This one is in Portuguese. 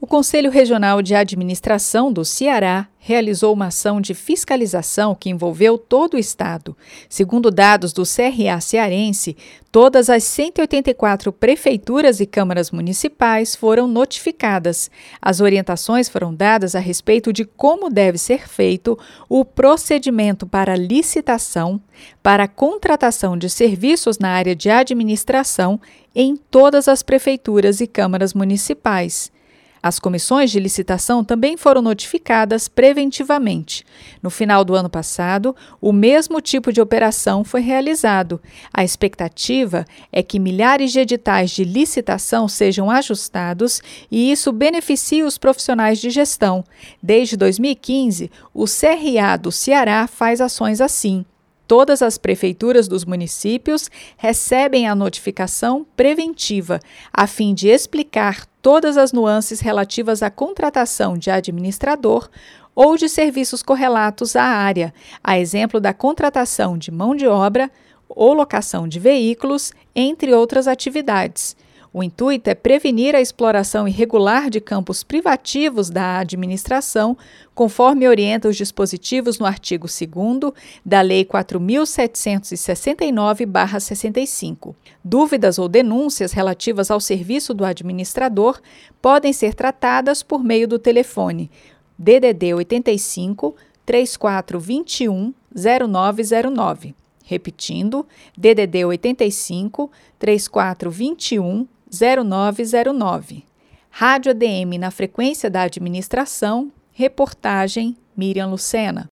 O Conselho Regional de Administração do Ceará realizou uma ação de fiscalização que envolveu todo o estado. Segundo dados do CRA cearense, todas as 184 prefeituras e câmaras municipais foram notificadas. As orientações foram dadas a respeito de como deve ser feito o procedimento para licitação, para contratação de serviços na área de administração em todas as prefeituras e câmaras municipais. As comissões de licitação também foram notificadas preventivamente. No final do ano passado, o mesmo tipo de operação foi realizado. A expectativa é que milhares de editais de licitação sejam ajustados e isso beneficie os profissionais de gestão. Desde 2015, o CRA do Ceará faz ações assim. Todas as prefeituras dos municípios recebem a notificação preventiva, a fim de explicar todas as nuances relativas à contratação de administrador ou de serviços correlatos à área, a exemplo da contratação de mão de obra ou locação de veículos, entre outras atividades. O intuito é prevenir a exploração irregular de campos privativos da administração, conforme orienta os dispositivos no artigo 2 da Lei 4.769-65. Dúvidas ou denúncias relativas ao serviço do administrador podem ser tratadas por meio do telefone DDD 85 3421 0909. Repetindo, DDD 85 3421 0909. Rádio ADM na frequência da administração. Reportagem Miriam Lucena.